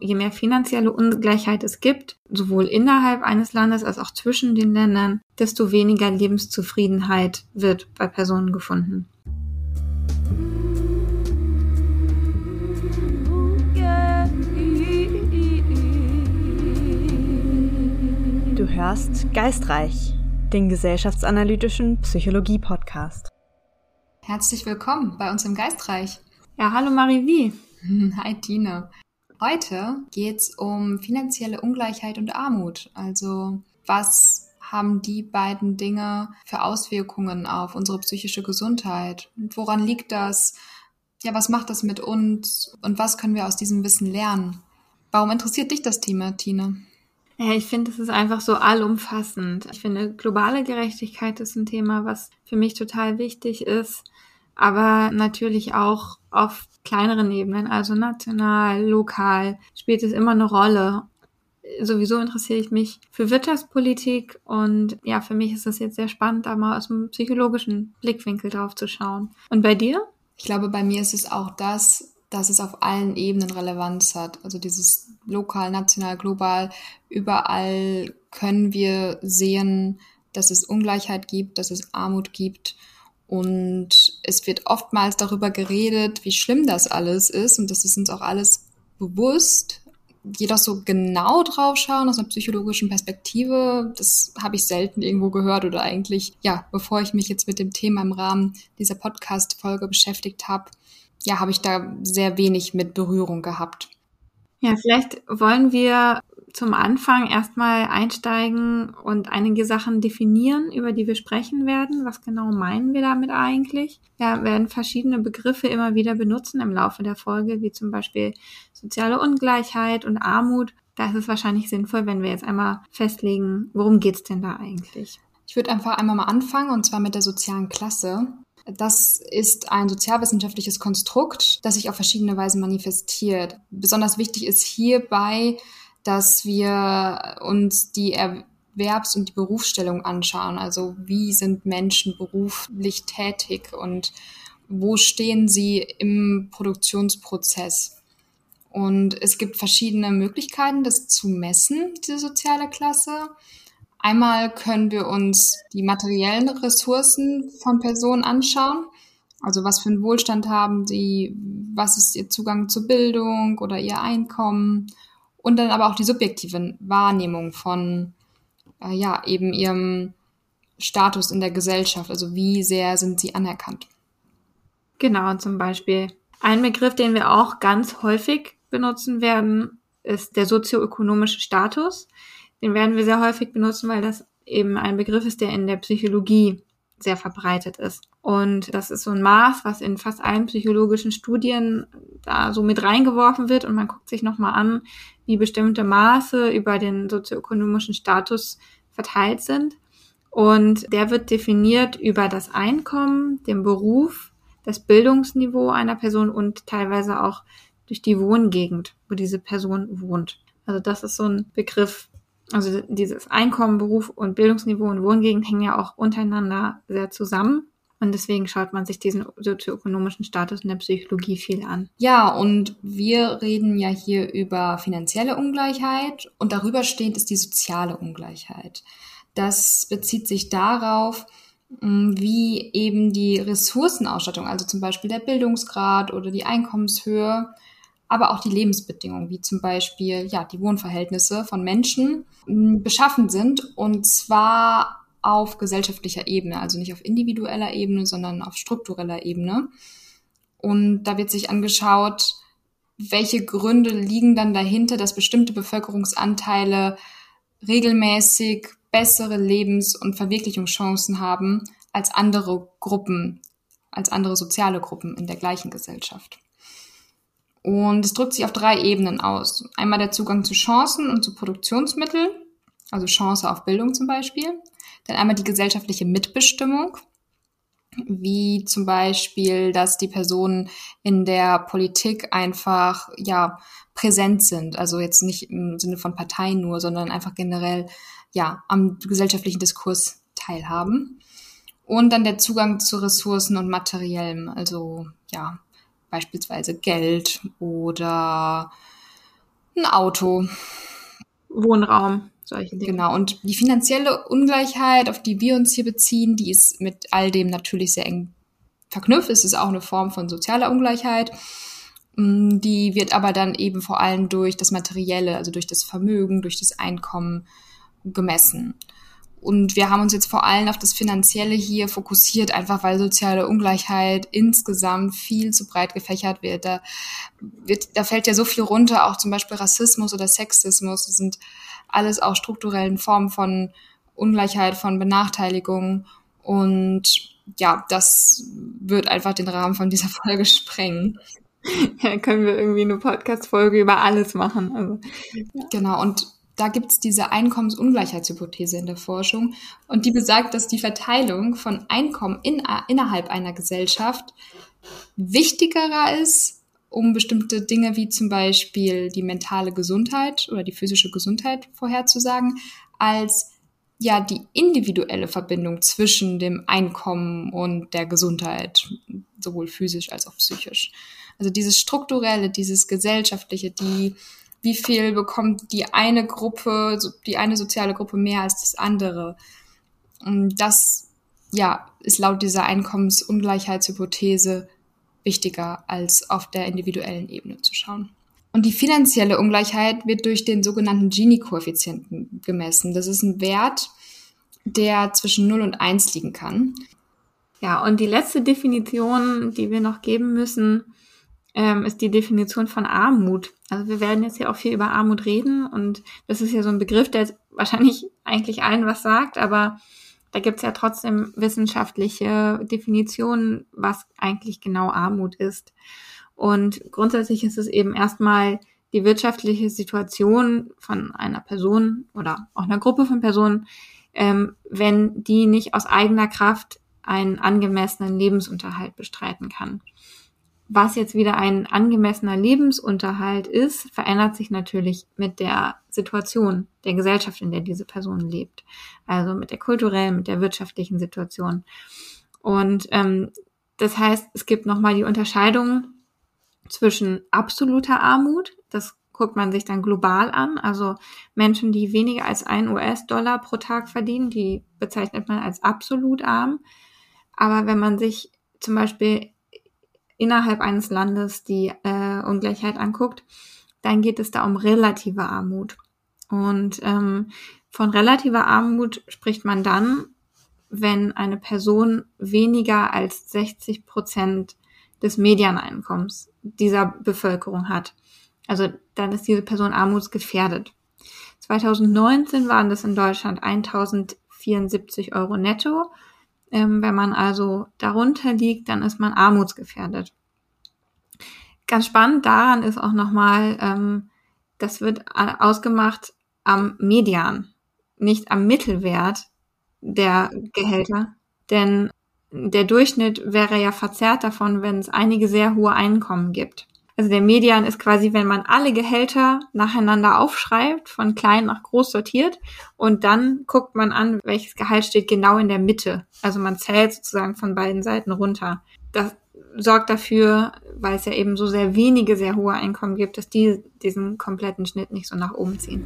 Je mehr finanzielle Ungleichheit es gibt, sowohl innerhalb eines Landes als auch zwischen den Ländern, desto weniger Lebenszufriedenheit wird bei Personen gefunden. Du hörst Geistreich, den gesellschaftsanalytischen Psychologie-Podcast. Herzlich willkommen bei uns im Geistreich. Ja, hallo Marivi. Hi Tina. Heute geht es um finanzielle Ungleichheit und Armut. Also was haben die beiden Dinge für Auswirkungen auf unsere psychische Gesundheit? Und woran liegt das? Ja, was macht das mit uns? Und was können wir aus diesem Wissen lernen? Warum interessiert dich das Thema, Tina? Ja, ich finde, es ist einfach so allumfassend. Ich finde, globale Gerechtigkeit ist ein Thema, was für mich total wichtig ist aber natürlich auch auf kleineren Ebenen, also national, lokal, spielt es immer eine Rolle. Sowieso interessiere ich mich für Wirtschaftspolitik und ja, für mich ist es jetzt sehr spannend, da mal aus dem psychologischen Blickwinkel drauf zu schauen. Und bei dir? Ich glaube, bei mir ist es auch das, dass es auf allen Ebenen Relevanz hat. Also dieses lokal, national, global, überall können wir sehen, dass es Ungleichheit gibt, dass es Armut gibt und es wird oftmals darüber geredet, wie schlimm das alles ist. Und das ist uns auch alles bewusst. Jedoch so genau drauf schauen aus einer psychologischen Perspektive, das habe ich selten irgendwo gehört oder eigentlich, ja, bevor ich mich jetzt mit dem Thema im Rahmen dieser Podcast-Folge beschäftigt habe, ja, habe ich da sehr wenig mit Berührung gehabt. Ja, vielleicht wollen wir zum Anfang erstmal einsteigen und einige Sachen definieren, über die wir sprechen werden. Was genau meinen wir damit eigentlich? Wir werden verschiedene Begriffe immer wieder benutzen im Laufe der Folge, wie zum Beispiel soziale Ungleichheit und Armut. Da ist es wahrscheinlich sinnvoll, wenn wir jetzt einmal festlegen, worum geht's denn da eigentlich? Ich würde einfach einmal mal anfangen, und zwar mit der sozialen Klasse. Das ist ein sozialwissenschaftliches Konstrukt, das sich auf verschiedene Weisen manifestiert. Besonders wichtig ist hierbei, dass wir uns die Erwerbs- und die Berufsstellung anschauen. Also wie sind Menschen beruflich tätig und wo stehen sie im Produktionsprozess? Und es gibt verschiedene Möglichkeiten, das zu messen, diese soziale Klasse. Einmal können wir uns die materiellen Ressourcen von Personen anschauen. Also was für einen Wohlstand haben sie, was ist ihr Zugang zur Bildung oder ihr Einkommen und dann aber auch die subjektive Wahrnehmung von, äh, ja, eben ihrem Status in der Gesellschaft, also wie sehr sind sie anerkannt. Genau, zum Beispiel. Ein Begriff, den wir auch ganz häufig benutzen werden, ist der sozioökonomische Status. Den werden wir sehr häufig benutzen, weil das eben ein Begriff ist, der in der Psychologie sehr verbreitet ist. Und das ist so ein Maß, was in fast allen psychologischen Studien da so mit reingeworfen wird und man guckt sich nochmal an, wie bestimmte Maße über den sozioökonomischen Status verteilt sind. Und der wird definiert über das Einkommen, den Beruf, das Bildungsniveau einer Person und teilweise auch durch die Wohngegend, wo diese Person wohnt. Also das ist so ein Begriff. Also dieses Einkommen, Beruf und Bildungsniveau und Wohngegend hängen ja auch untereinander sehr zusammen. Und deswegen schaut man sich diesen sozioökonomischen Status in der Psychologie viel an. Ja, und wir reden ja hier über finanzielle Ungleichheit und darüber stehend ist die soziale Ungleichheit. Das bezieht sich darauf, hm, wie eben die Ressourcenausstattung, also zum Beispiel der Bildungsgrad oder die Einkommenshöhe, aber auch die Lebensbedingungen, wie zum Beispiel ja die Wohnverhältnisse von Menschen hm, beschaffen sind und zwar auf gesellschaftlicher Ebene, also nicht auf individueller Ebene, sondern auf struktureller Ebene. Und da wird sich angeschaut, welche Gründe liegen dann dahinter, dass bestimmte Bevölkerungsanteile regelmäßig bessere Lebens- und Verwirklichungschancen haben als andere Gruppen, als andere soziale Gruppen in der gleichen Gesellschaft. Und es drückt sich auf drei Ebenen aus. Einmal der Zugang zu Chancen und zu Produktionsmitteln, also Chance auf Bildung zum Beispiel. Dann einmal die gesellschaftliche Mitbestimmung, wie zum Beispiel, dass die Personen in der Politik einfach, ja, präsent sind. Also jetzt nicht im Sinne von Parteien nur, sondern einfach generell, ja, am gesellschaftlichen Diskurs teilhaben. Und dann der Zugang zu Ressourcen und Materiellem, also, ja, beispielsweise Geld oder ein Auto. Wohnraum, solche Dinge. Genau. Und die finanzielle Ungleichheit, auf die wir uns hier beziehen, die ist mit all dem natürlich sehr eng verknüpft. Es ist auch eine Form von sozialer Ungleichheit. Mm, die wird aber dann eben vor allem durch das Materielle, also durch das Vermögen, durch das Einkommen gemessen. Und wir haben uns jetzt vor allem auf das Finanzielle hier fokussiert, einfach weil soziale Ungleichheit insgesamt viel zu breit gefächert wird. Da, wird, da fällt ja so viel runter, auch zum Beispiel Rassismus oder Sexismus. Das sind alles auch strukturellen Formen von Ungleichheit, von Benachteiligung. Und ja, das wird einfach den Rahmen von dieser Folge sprengen. Ja, können wir irgendwie eine Podcast-Folge über alles machen. Also, ja. Genau, und da gibt es diese Einkommensungleichheitshypothese in der Forschung und die besagt, dass die Verteilung von Einkommen in, innerhalb einer Gesellschaft wichtigerer ist, um bestimmte Dinge wie zum Beispiel die mentale Gesundheit oder die physische Gesundheit vorherzusagen, als ja die individuelle Verbindung zwischen dem Einkommen und der Gesundheit, sowohl physisch als auch psychisch. Also dieses strukturelle, dieses gesellschaftliche, die wie viel bekommt die eine Gruppe, die eine soziale Gruppe mehr als das andere. Das, ja, ist laut dieser Einkommensungleichheitshypothese wichtiger, als auf der individuellen Ebene zu schauen. Und die finanzielle Ungleichheit wird durch den sogenannten Gini-Koeffizienten gemessen. Das ist ein Wert, der zwischen 0 und 1 liegen kann. Ja, und die letzte Definition, die wir noch geben müssen, ähm, ist die Definition von Armut. Also wir werden jetzt ja auch viel über Armut reden und das ist ja so ein Begriff, der wahrscheinlich eigentlich allen was sagt, aber da gibt's ja trotzdem wissenschaftliche Definitionen, was eigentlich genau Armut ist. Und grundsätzlich ist es eben erstmal die wirtschaftliche Situation von einer Person oder auch einer Gruppe von Personen, ähm, wenn die nicht aus eigener Kraft einen angemessenen Lebensunterhalt bestreiten kann was jetzt wieder ein angemessener Lebensunterhalt ist, verändert sich natürlich mit der Situation der Gesellschaft, in der diese Person lebt. Also mit der kulturellen, mit der wirtschaftlichen Situation. Und ähm, das heißt, es gibt nochmal die Unterscheidung zwischen absoluter Armut, das guckt man sich dann global an, also Menschen, die weniger als ein US-Dollar pro Tag verdienen, die bezeichnet man als absolut arm. Aber wenn man sich zum Beispiel innerhalb eines Landes die äh, Ungleichheit anguckt, dann geht es da um relative Armut. Und ähm, von relativer Armut spricht man dann, wenn eine Person weniger als 60 Prozent des Medianeinkommens dieser Bevölkerung hat. Also dann ist diese Person armutsgefährdet. 2019 waren das in Deutschland 1074 Euro netto ähm, wenn man also darunter liegt, dann ist man armutsgefährdet. Ganz spannend daran ist auch nochmal, ähm, das wird ausgemacht am Median, nicht am Mittelwert der Gehälter. Denn der Durchschnitt wäre ja verzerrt davon, wenn es einige sehr hohe Einkommen gibt. Also der Median ist quasi, wenn man alle Gehälter nacheinander aufschreibt, von klein nach groß sortiert und dann guckt man an, welches Gehalt steht genau in der Mitte. Also man zählt sozusagen von beiden Seiten runter. Das sorgt dafür, weil es ja eben so sehr wenige sehr hohe Einkommen gibt, dass die diesen kompletten Schnitt nicht so nach oben ziehen.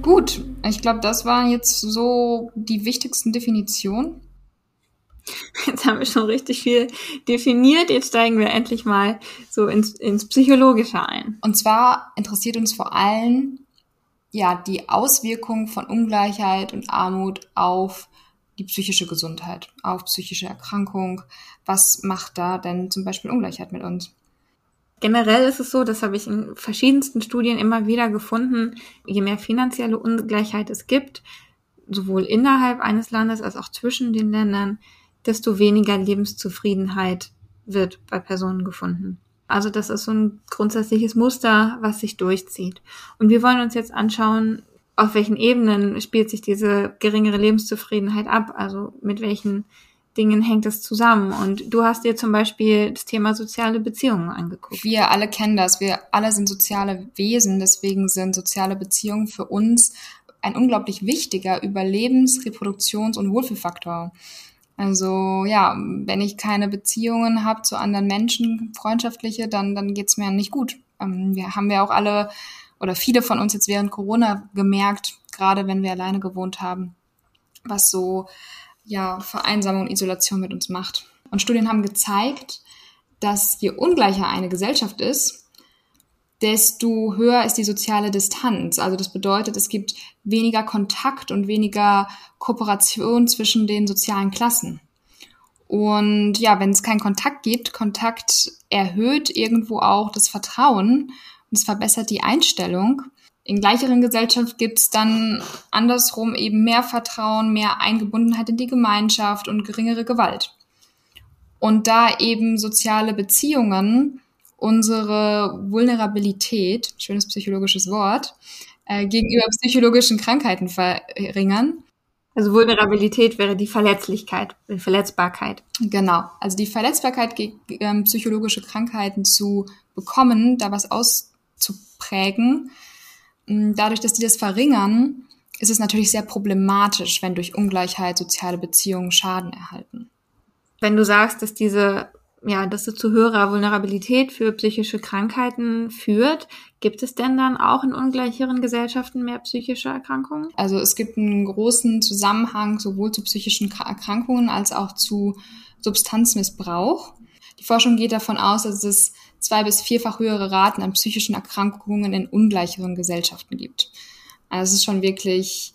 Gut, ich glaube, das waren jetzt so die wichtigsten Definitionen. Jetzt haben wir schon richtig viel definiert. Jetzt steigen wir endlich mal so ins, ins Psychologische ein. Und zwar interessiert uns vor allem ja die Auswirkung von Ungleichheit und Armut auf die psychische Gesundheit, auf psychische Erkrankung. Was macht da denn zum Beispiel Ungleichheit mit uns? Generell ist es so, das habe ich in verschiedensten Studien immer wieder gefunden, je mehr finanzielle Ungleichheit es gibt, sowohl innerhalb eines Landes als auch zwischen den Ländern, desto weniger Lebenszufriedenheit wird bei Personen gefunden. Also das ist so ein grundsätzliches Muster, was sich durchzieht. Und wir wollen uns jetzt anschauen, auf welchen Ebenen spielt sich diese geringere Lebenszufriedenheit ab? Also mit welchen Dingen hängt es zusammen? Und du hast dir zum Beispiel das Thema soziale Beziehungen angeguckt. Wir alle kennen das. Wir alle sind soziale Wesen. Deswegen sind soziale Beziehungen für uns ein unglaublich wichtiger Überlebens-, Reproduktions- und Wohlfühlfaktor. Also ja, wenn ich keine Beziehungen habe zu anderen Menschen, freundschaftliche, dann, dann geht's mir nicht gut. Ähm, wir haben ja auch alle oder viele von uns jetzt während Corona gemerkt, gerade wenn wir alleine gewohnt haben, was so ja Vereinsamung und Isolation mit uns macht. Und Studien haben gezeigt, dass je ungleicher eine Gesellschaft ist, desto höher ist die soziale Distanz. Also das bedeutet, es gibt weniger Kontakt und weniger Kooperation zwischen den sozialen Klassen. Und ja, wenn es keinen Kontakt gibt, Kontakt erhöht irgendwo auch das Vertrauen und es verbessert die Einstellung. In gleicheren Gesellschaft gibt es dann andersrum eben mehr Vertrauen, mehr Eingebundenheit in die Gemeinschaft und geringere Gewalt. Und da eben soziale Beziehungen unsere Vulnerabilität, schönes psychologisches Wort, äh, gegenüber psychologischen Krankheiten verringern. Also Vulnerabilität wäre die Verletzlichkeit, die Verletzbarkeit. Genau, also die Verletzbarkeit gegen ähm, psychologische Krankheiten zu bekommen, da was auszuprägen. Mm, dadurch, dass die das verringern, ist es natürlich sehr problematisch, wenn durch Ungleichheit soziale Beziehungen Schaden erhalten. Wenn du sagst, dass diese ja, dass es zu höherer Vulnerabilität für psychische Krankheiten führt. Gibt es denn dann auch in ungleicheren Gesellschaften mehr psychische Erkrankungen? Also es gibt einen großen Zusammenhang sowohl zu psychischen Erkrankungen als auch zu Substanzmissbrauch. Die Forschung geht davon aus, dass es zwei bis vierfach höhere Raten an psychischen Erkrankungen in ungleicheren Gesellschaften gibt. Also es ist schon wirklich,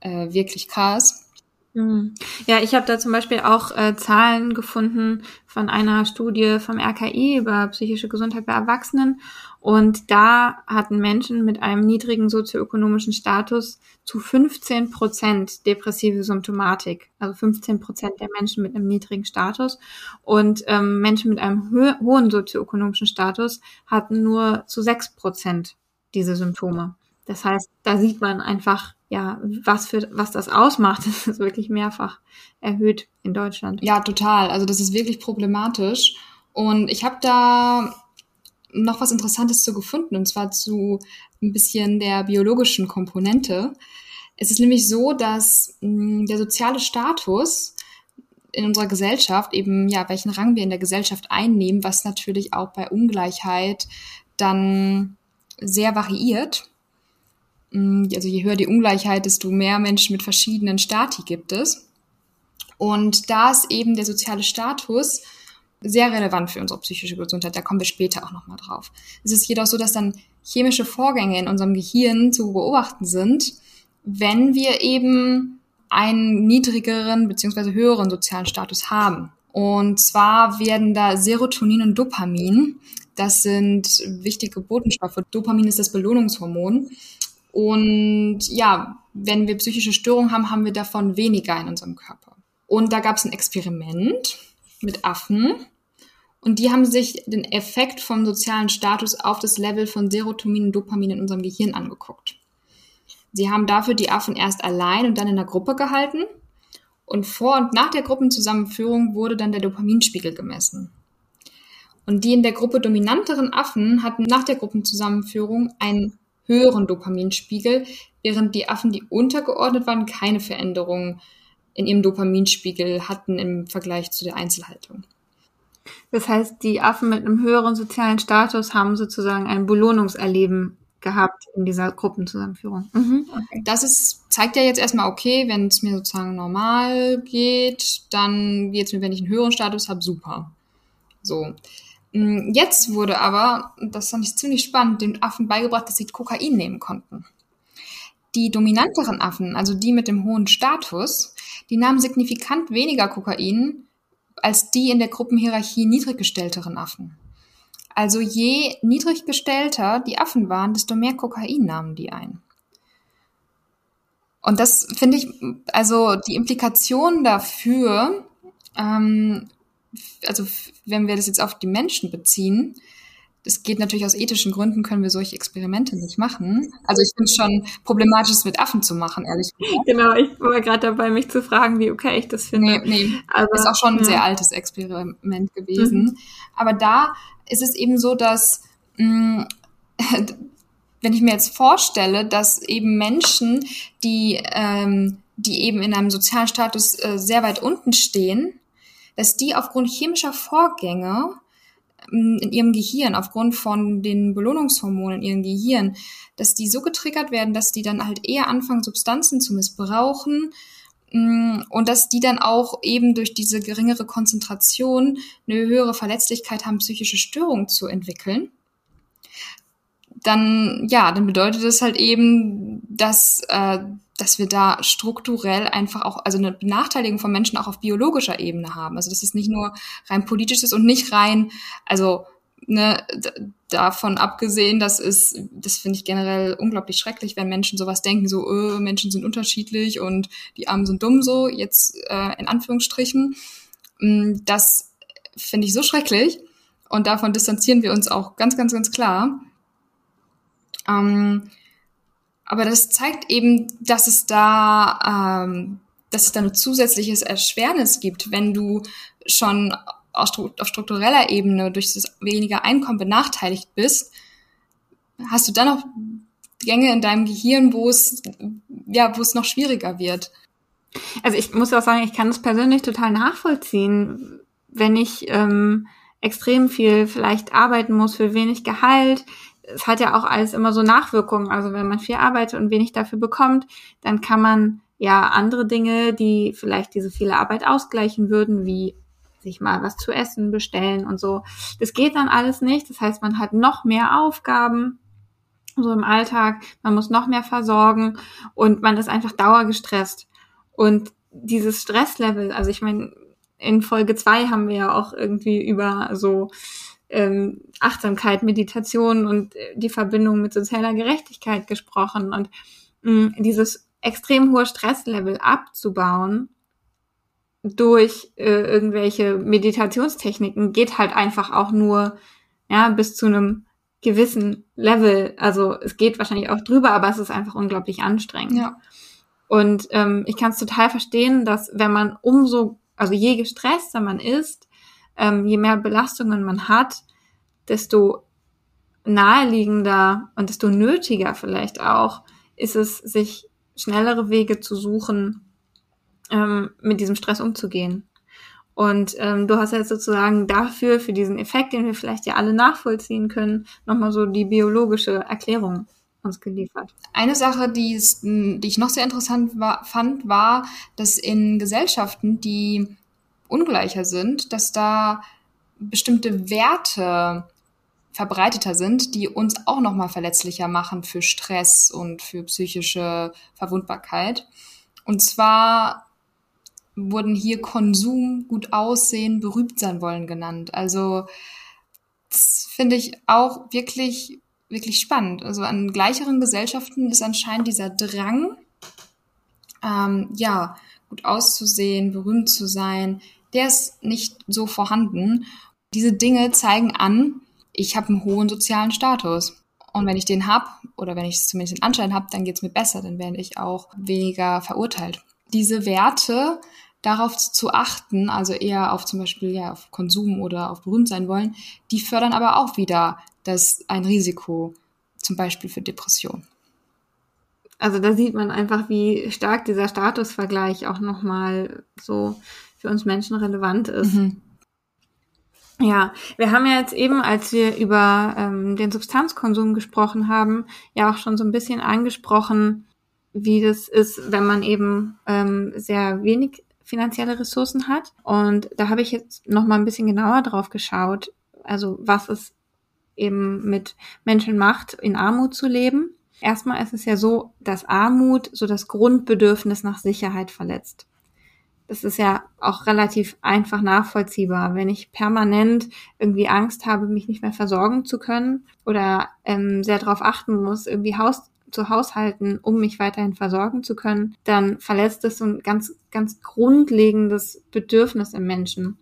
äh, wirklich krass. Hm. Ja, ich habe da zum Beispiel auch äh, Zahlen gefunden von einer Studie vom RKI über psychische Gesundheit bei Erwachsenen. Und da hatten Menschen mit einem niedrigen sozioökonomischen Status zu 15 Prozent depressive Symptomatik. Also 15 Prozent der Menschen mit einem niedrigen Status. Und ähm, Menschen mit einem hohen sozioökonomischen Status hatten nur zu 6 Prozent diese Symptome. Das heißt, da sieht man einfach, ja, was für, was das ausmacht, das ist wirklich mehrfach erhöht in Deutschland. Ja, total. Also das ist wirklich problematisch. Und ich habe da noch was Interessantes zu gefunden, und zwar zu ein bisschen der biologischen Komponente. Es ist nämlich so, dass mh, hm, der soziale Status in unserer Gesellschaft, eben ja, welchen Rang wir in der Gesellschaft einnehmen, was natürlich auch bei Ungleichheit dann sehr variiert. Mm, also je höher die Ungleichheit, desto mehr Menschen mit verschiedenen Stati gibt es. Und da ist eben der soziale Status sehr relevant für unsere psychische Gesundheit. Da kommen wir später auch nochmal drauf. Es ist jedoch so, dass dann chemische Vorgänge in unserem Gehirn zu beobachten sind, wenn wir eben einen niedrigeren bzw. höheren sozialen Status haben. Und zwar werden da Serotonin und Dopamin, das sind wichtige Botenstoffe. Dopamin ist das Belohnungshormon. Und ja, wenn wir psychische Störungen haben, haben wir davon weniger in unserem Körper. Und da gab es ein Experiment mit Affen. Und die haben sich den Effekt vom sozialen Status auf das Level von Serotonin und Dopamin in unserem Gehirn angeguckt. Sie haben dafür die Affen erst allein und dann in der Gruppe gehalten. Und vor und nach der Gruppenzusammenführung wurde dann der Dopaminspiegel gemessen. Und die in der Gruppe dominanteren Affen hatten nach der Gruppenzusammenführung einen höheren Dopaminspiegel, während die Affen, die untergeordnet waren, keine Veränderungen in ihrem Dopaminspiegel hatten im Vergleich zu der Einzelhaltung. Das heißt, die Affen mit einem höheren sozialen Status haben sozusagen ein Belohnungserleben gehabt in dieser Gruppenzusammenführung. Mhm, okay. Das ist, zeigt ja jetzt erstmal, okay, wenn es mir sozusagen normal geht, dann geht es mir, wenn ich einen höheren Status habe, super. So. Mm, jetzt wurde aber, das fand ich ziemlich spannend, den Affen beigebracht, dass sie Kokain nehmen konnten. Die dominanteren Affen, also die mit dem hohen Status, die nahmen signifikant weniger Kokain als die in der Gruppenhierarchie niedriggestellteren Affen. Also je niedriggestellter die Affen waren, desto mehr Kokain nahmen die ein. Und das finde ich, also die Implikation dafür, ähm, also wenn wir das jetzt auf die Menschen beziehen, das geht natürlich aus ethischen Gründen, können wir solche Experimente nicht machen. Also ich finde es schon problematisch, es mit Affen zu machen, ehrlich gesagt. Genau, ich war gerade dabei, mich zu fragen, wie okay ich das finde. Nee, nee. Aber, ist auch schon ein ja. sehr altes Experiment gewesen. Mhm. Aber da ist es eben so, dass mh, wenn ich mir jetzt vorstelle, dass eben Menschen, die ähm, die eben in einem sozialen Status äh, sehr weit unten stehen, dass die aufgrund chemischer Vorgänge ähm, in ihrem Gehirn, aufgrund von den Belohnungshormonen in ihrem Gehirn, dass die so getriggert werden, dass die dann halt eher anfangen, Substanzen zu missbrauchen mm, und dass die dann auch eben durch diese geringere Konzentration eine höhere Verletzlichkeit haben, psychische Störungen zu entwickeln dann ja, dann bedeutet das halt eben, dass äh, dass wir da strukturell einfach auch, also eine Benachteiligung von Menschen auch auf biologischer Ebene haben. Also dass es nicht nur rein politisch ist und nicht rein, also ne, davon abgesehen, das ist, das finde ich generell unglaublich schrecklich, wenn Menschen sowas denken, so äh, Menschen sind unterschiedlich und die Armen sind dumm, so jetzt äh, in Anführungsstrichen. Mm, das finde ich so schrecklich und davon distanzieren wir uns auch ganz, ganz, ganz klar. Ähm, aber das zeigt eben, dass es da, ähm, dass es da ein zusätzliches Erschwernis gibt, wenn du schon auf struktureller Ebene durch das weniger Einkommen benachteiligt bist, hast du dann noch Gänge in deinem Gehirn, wo es, ja, wo es noch schwieriger wird. Also ich muss auch sagen, ich kann das persönlich total nachvollziehen, wenn ich ähm, extrem viel vielleicht arbeiten muss für wenig Gehalt, es hat ja auch alles immer so Nachwirkungen. Also wenn man viel arbeitet und wenig dafür bekommt, dann kann man ja andere Dinge, die vielleicht diese viele Arbeit ausgleichen würden, wie sich mal was zu essen bestellen und so. Das geht dann alles nicht. Das heißt, man hat noch mehr Aufgaben so im Alltag. Man muss noch mehr versorgen und man ist einfach dauergestresst. Und dieses Stresslevel, also ich meine, in Folge zwei haben wir ja auch irgendwie über so ähm, Achtsamkeit, Meditation und äh, die Verbindung mit sozialer Gerechtigkeit gesprochen und mh, mm, dieses extrem hohe Stresslevel abzubauen durch äh, irgendwelche Meditationstechniken geht halt einfach auch nur ja bis zu einem gewissen Level. Also es geht wahrscheinlich auch drüber, aber es ist einfach unglaublich anstrengend. Ja. Und ähm, ich kann es total verstehen, dass wenn man umso, also je gestresster man ist, ähm, je mehr Belastungen man hat, desto naheliegender und desto nötiger vielleicht auch ist es, sich schnellere Wege zu suchen, ähm, mit diesem Stress umzugehen. Und ähm, du hast jetzt sozusagen dafür, für diesen Effekt, den wir vielleicht ja alle nachvollziehen können, nochmal so die biologische Erklärung uns geliefert. Eine Sache, die, ist, die ich noch sehr interessant war, fand, war, dass in Gesellschaften, die ungleicher sind, dass da bestimmte Werte verbreiteter sind, die uns auch noch mal verletzlicher machen für Stress und für psychische Verwundbarkeit. Und zwar wurden hier Konsum, gut aussehen, berühmt sein wollen genannt. Also das finde ich auch wirklich wirklich spannend. Also an gleicheren Gesellschaften ist anscheinend dieser Drang, ähm, ja, gut auszusehen, berühmt zu sein, der ist nicht so vorhanden. Diese Dinge zeigen an, ich habe einen hohen sozialen Status. Und wenn ich den habe, oder wenn ich es zumindest den Anschein habe, dann geht es mir besser, dann werde ich auch weniger verurteilt. Diese Werte, darauf zu achten, also eher auf zum Beispiel ja, auf Konsum oder auf berühmt sein wollen, die fördern aber auch wieder das ein Risiko, zum Beispiel für Depression. Also da sieht man einfach, wie stark dieser Statusvergleich auch nochmal so für uns Menschen relevant ist. Mhm. Ja, wir haben ja jetzt eben, als wir über ähm, den Substanzkonsum gesprochen haben, ja auch schon so ein bisschen angesprochen, wie das ist, wenn man eben ähm, sehr wenig finanzielle Ressourcen hat. Und da habe ich jetzt noch mal ein bisschen genauer drauf geschaut, also was es eben mit Menschen macht, in Armut zu leben. Erstmal ist es ja so, dass Armut so das Grundbedürfnis nach Sicherheit verletzt das ist ja auch relativ einfach nachvollziehbar. Wenn ich permanent irgendwie Angst habe, mich nicht mehr versorgen zu können oder ähm, sehr darauf achten muss, irgendwie Haus zu haushalten, um mich weiterhin versorgen zu können, dann verletzt es so ein ganz, ganz grundlegendes Bedürfnis im Menschen.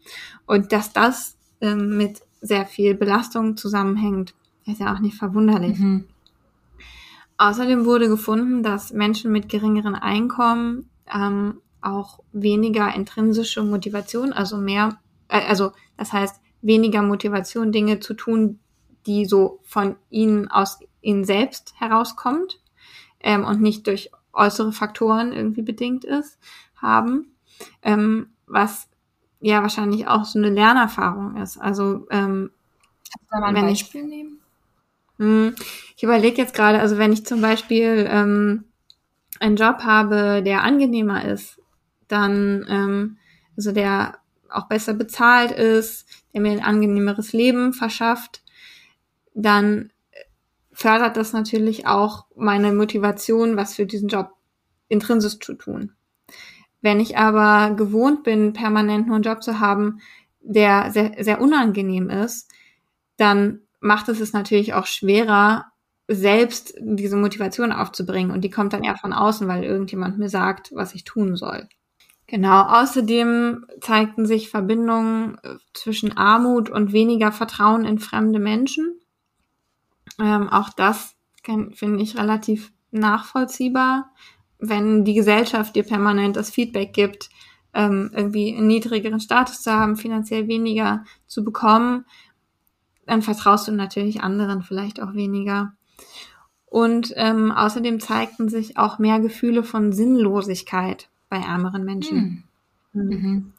Und dass das ähm, mit sehr viel Belastung zusammenhängt, ist ja auch nicht verwunderlich. Mhm. Außerdem wurde gefunden, dass Menschen mit geringeren Einkommen ähm, auch weniger intrinsische Motivation, also mehr, äh, also das heißt weniger Motivation, Dinge zu tun, die so von ihnen aus ihnen selbst herauskommt ähm, und nicht durch äußere Faktoren irgendwie bedingt ist, haben, ähm, was ja wahrscheinlich auch so eine Lernerfahrung ist. Also ähm, Kannst du da mal ein Beispiel ich, nehmen? Hm, ich überlege jetzt gerade, also wenn ich zum Beispiel ähm, einen Job habe, der angenehmer ist, dann ähm, also der auch besser bezahlt ist, der mir ein angenehmeres Leben verschafft, dann fördert das natürlich auch meine Motivation, was für diesen Job intrinsisch zu tun. Wenn ich aber gewohnt bin, permanent nur einen Job zu haben, der sehr, sehr unangenehm ist, dann macht es es natürlich auch schwerer, selbst diese Motivation aufzubringen. Und die kommt dann eher von außen, weil irgendjemand mir sagt, was ich tun soll. Genau, außerdem zeigten sich Verbindungen äh, zwischen Armut und weniger Vertrauen in fremde Menschen. Ähm, auch das finde ich relativ nachvollziehbar, wenn die Gesellschaft dir permanent das Feedback gibt, ähm, irgendwie einen niedrigeren Status zu haben, finanziell weniger zu bekommen, dann vertraust du natürlich anderen vielleicht auch weniger. Und ähm, außerdem zeigten sich auch mehr Gefühle von Sinnlosigkeit bei ärmeren Menschen. Hm. Mhm. Mhm.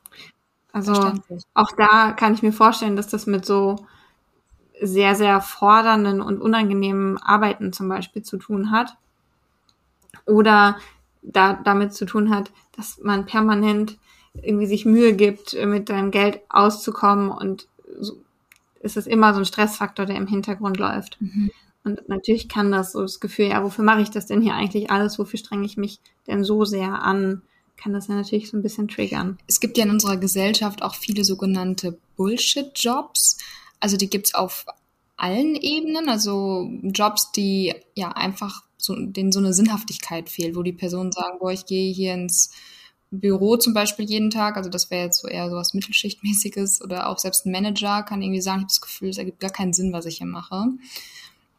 Also auch da kann ich mir vorstellen, dass das mit so sehr, sehr fordernden und unangenehmen Arbeiten zum Beispiel zu tun hat. Oder da, damit zu tun hat, dass man permanent irgendwie sich Mühe gibt, mit deinem Geld auszukommen und so, ist es immer so ein Stressfaktor, der im Hintergrund läuft. Mhm. Und natürlich kann das so das Gefühl, ja, wofür mache ich das denn hier eigentlich alles? Wofür strenge ich mich denn so sehr an? Kann das ja natürlich so ein bisschen triggern. Es gibt ja in unserer Gesellschaft auch viele sogenannte Bullshit-Jobs. Also die gibt's auf allen Ebenen. Also Jobs, die ja einfach so, denen so eine Sinnhaftigkeit fehlt, wo die Personen sagen, boah, ich gehe hier ins Büro zum Beispiel jeden Tag, also das wäre jetzt so eher so was Mittelschichtmäßiges oder auch selbst ein Manager kann irgendwie sagen, ich habe das Gefühl, es ergibt gar keinen Sinn, was ich hier mache.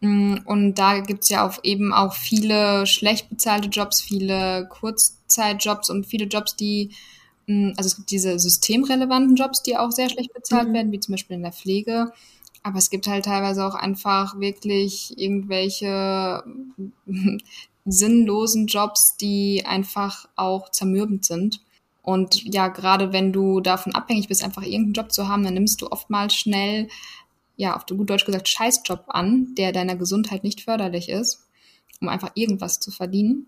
Mm, und da gibt's ja auch eben auch viele schlecht bezahlte Jobs, viele Kurzzeitjobs und viele Jobs, die, mm, also es gibt diese systemrelevanten Jobs, die auch sehr schlecht bezahlt mhm. werden, wie zum Beispiel in der Pflege. Aber es gibt halt teilweise auch einfach wirklich irgendwelche sinnlosen Jobs, die einfach auch zermürbend sind. Und ja, gerade wenn du davon abhängig bist, einfach irgendeinen Job zu haben, dann nimmst du oftmals schnell, ja, auf gut Deutsch gesagt, Scheißjob an, der deiner Gesundheit nicht förderlich ist, um einfach irgendwas zu verdienen,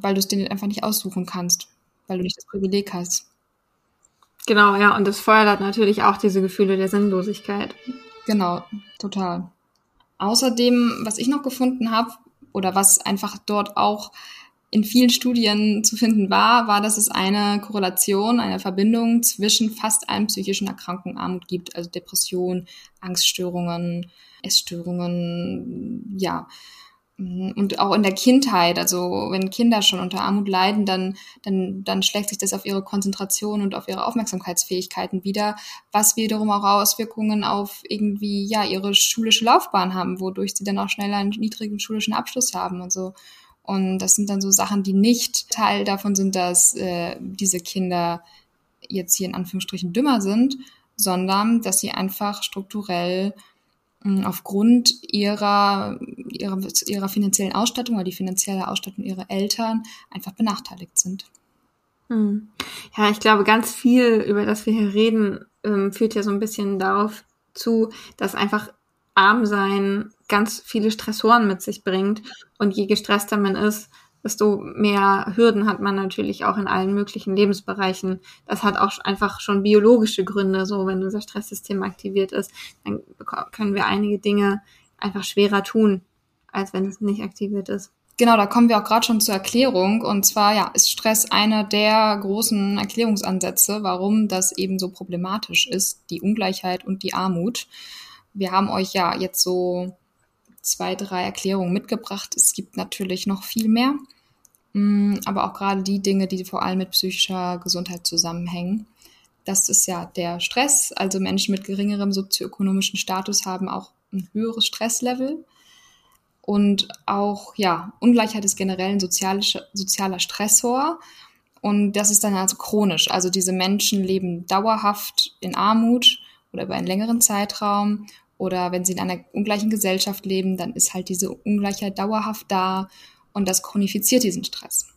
weil du es dir einfach nicht aussuchen kannst, weil du nicht das Privileg hast. Genau, ja, und das fördert natürlich auch diese Gefühle der Sinnlosigkeit. Genau, total. Außerdem, was ich noch gefunden habe, oder was einfach dort auch in vielen Studien zu finden war, war, dass es eine Korrelation, eine Verbindung zwischen fast allen psychischen Erkrankungen Armut gibt, also Depression, Angststörungen, Essstörungen, ja, und auch in der Kindheit, also wenn Kinder schon unter Armut leiden, dann, dann, dann schlägt sich das auf ihre Konzentration und auf ihre Aufmerksamkeitsfähigkeiten wieder, was wiederum auch Auswirkungen auf irgendwie, ja, ihre schulische Laufbahn haben, wodurch sie dann auch schneller einen niedrigen schulischen Abschluss haben und so. Und das sind dann so Sachen, die nicht Teil davon sind, dass äh, diese Kinder jetzt hier in Anführungsstrichen dümmer sind, sondern dass sie einfach strukturell aufgrund ihrer, ihrer, ihrer finanziellen Ausstattung oder die finanzielle Ausstattung ihrer Eltern einfach benachteiligt sind. Hm. Ja, ich glaube, ganz viel, über das wir hier reden, ähm, führt ja so ein bisschen darauf zu, dass einfach arm sein ganz viele Stressoren mit sich bringt. Und je gestresster man ist, desto mehr Hürden hat man natürlich auch in allen möglichen Lebensbereichen. Das hat auch einfach schon biologische Gründe. So, wenn unser Stresssystem aktiviert ist, dann können wir einige Dinge einfach schwerer tun, als wenn es nicht aktiviert ist. Genau, da kommen wir auch gerade schon zur Erklärung. Und zwar, ja, ist Stress einer der großen Erklärungsansätze, warum das eben so problematisch ist, die Ungleichheit und die Armut. Wir haben euch ja jetzt so zwei, drei Erklärungen mitgebracht. Es gibt natürlich noch viel mehr, mm, aber auch gerade die Dinge, die vor allem mit psychischer Gesundheit zusammenhängen. Das ist ja der Stress. Also Menschen mit geringerem sozioökonomischen Status haben auch ein höheres Stresslevel. Und auch, ja, Ungleichheit ist generell ein sozialer Stressor. Und das ist dann also chronisch. Also diese Menschen leben dauerhaft in Armut oder über einen längeren Zeitraum oder wenn sie in einer ungleichen Gesellschaft leben, dann ist halt diese Ungleichheit dauerhaft da und das chronifiziert diesen Stress.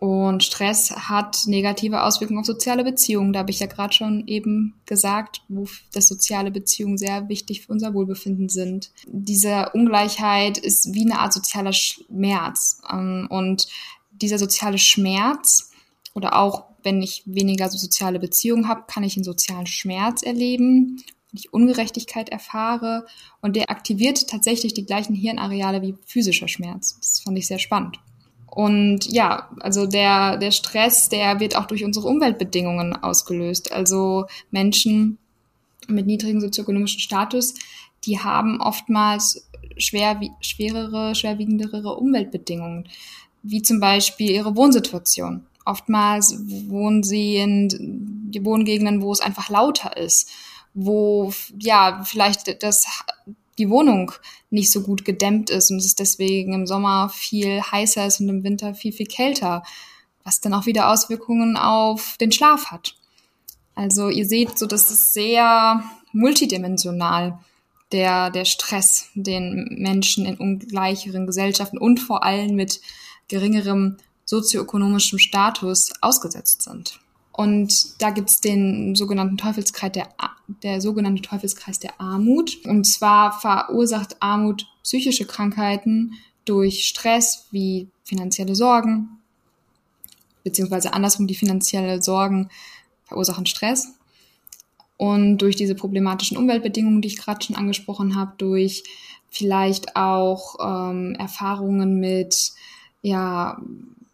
Und Stress hat negative Auswirkungen auf soziale Beziehungen. Da habe ich ja gerade schon eben gesagt, wo das soziale Beziehungen sehr wichtig für unser Wohlbefinden sind. Diese Ungleichheit ist wie eine Art sozialer Schmerz. Ähm, und dieser soziale Schmerz oder auch wenn ich weniger so soziale Beziehungen habe, kann ich einen sozialen Schmerz erleben, wenn ich Ungerechtigkeit erfahre. Und der aktiviert tatsächlich die gleichen Hirnareale wie physischer Schmerz. Das fand ich sehr spannend. Und ja, also der, der Stress, der wird auch durch unsere Umweltbedingungen ausgelöst. Also Menschen mit niedrigem sozioökonomischen Status, die haben oftmals schwer, schwerere, schwerwiegendere Umweltbedingungen, wie zum Beispiel ihre Wohnsituation. Oftmals wohnen sie in Wohngegenden, wo es einfach lauter ist, wo ja vielleicht das die Wohnung nicht so gut gedämmt ist und es deswegen im Sommer viel heißer ist und im Winter viel, viel kälter, was dann auch wieder Auswirkungen auf den Schlaf hat. Also ihr seht so, das ist sehr multidimensional, der, der Stress, den Menschen in ungleicheren Gesellschaften und vor allem mit geringerem sozioökonomischem Status ausgesetzt sind. Und da gibt's den sogenannten Teufelskreis der, der sogenannte Teufelskreis der Armut. Und zwar verursacht Armut psychische Krankheiten durch Stress wie finanzielle Sorgen, beziehungsweise andersrum die finanzielle Sorgen verursachen Stress. Und durch diese problematischen Umweltbedingungen, die ich gerade schon angesprochen habe, durch vielleicht auch ähm, Erfahrungen mit ja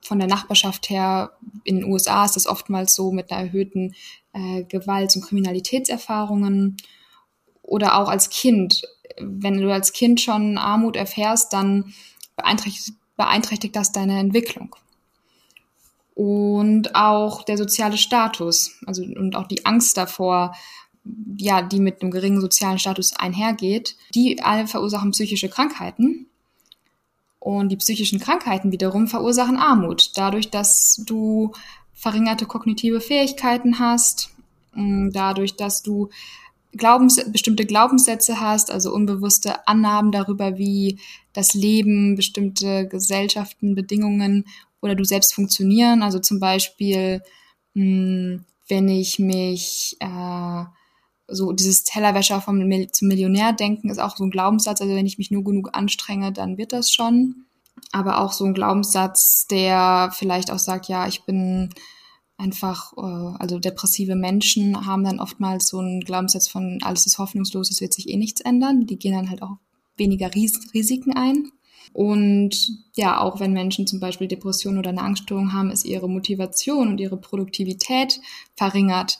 von der Nachbarschaft her, in den USA ist das oftmals so mit einer erhöhten äh, Gewalt- und Kriminalitätserfahrungen oder auch als Kind. Wenn du als Kind schon Armut erfährst, dann beeinträchtigt, beeinträchtigt das deine Entwicklung. Und auch der soziale Status, also und auch die Angst davor, ja, die mit einem geringen sozialen Status einhergeht, die alle verursachen psychische Krankheiten. Und die psychischen Krankheiten wiederum verursachen Armut, dadurch, dass du verringerte kognitive Fähigkeiten hast, mm, dadurch, dass du Glaubens bestimmte Glaubenssätze hast, also unbewusste Annahmen darüber, wie das Leben, bestimmte Gesellschaften, Bedingungen oder du selbst funktionieren. Also zum Beispiel, mm, wenn ich mich äh, so dieses Tellerwäscher vom zum Millionär denken ist auch so ein Glaubenssatz. Also wenn ich mich nur genug anstrenge, dann wird das schon. Aber auch so ein Glaubenssatz, der vielleicht auch sagt, ja, ich bin einfach, äh, also depressive Menschen haben dann oftmals so einen Glaubenssatz von alles ist hoffnungslos, es wird sich eh nichts ändern. Die gehen dann halt auch weniger Ries Risiken ein. Und ja, auch wenn Menschen zum Beispiel Depressionen oder eine Angststörung haben, ist ihre Motivation und ihre Produktivität verringert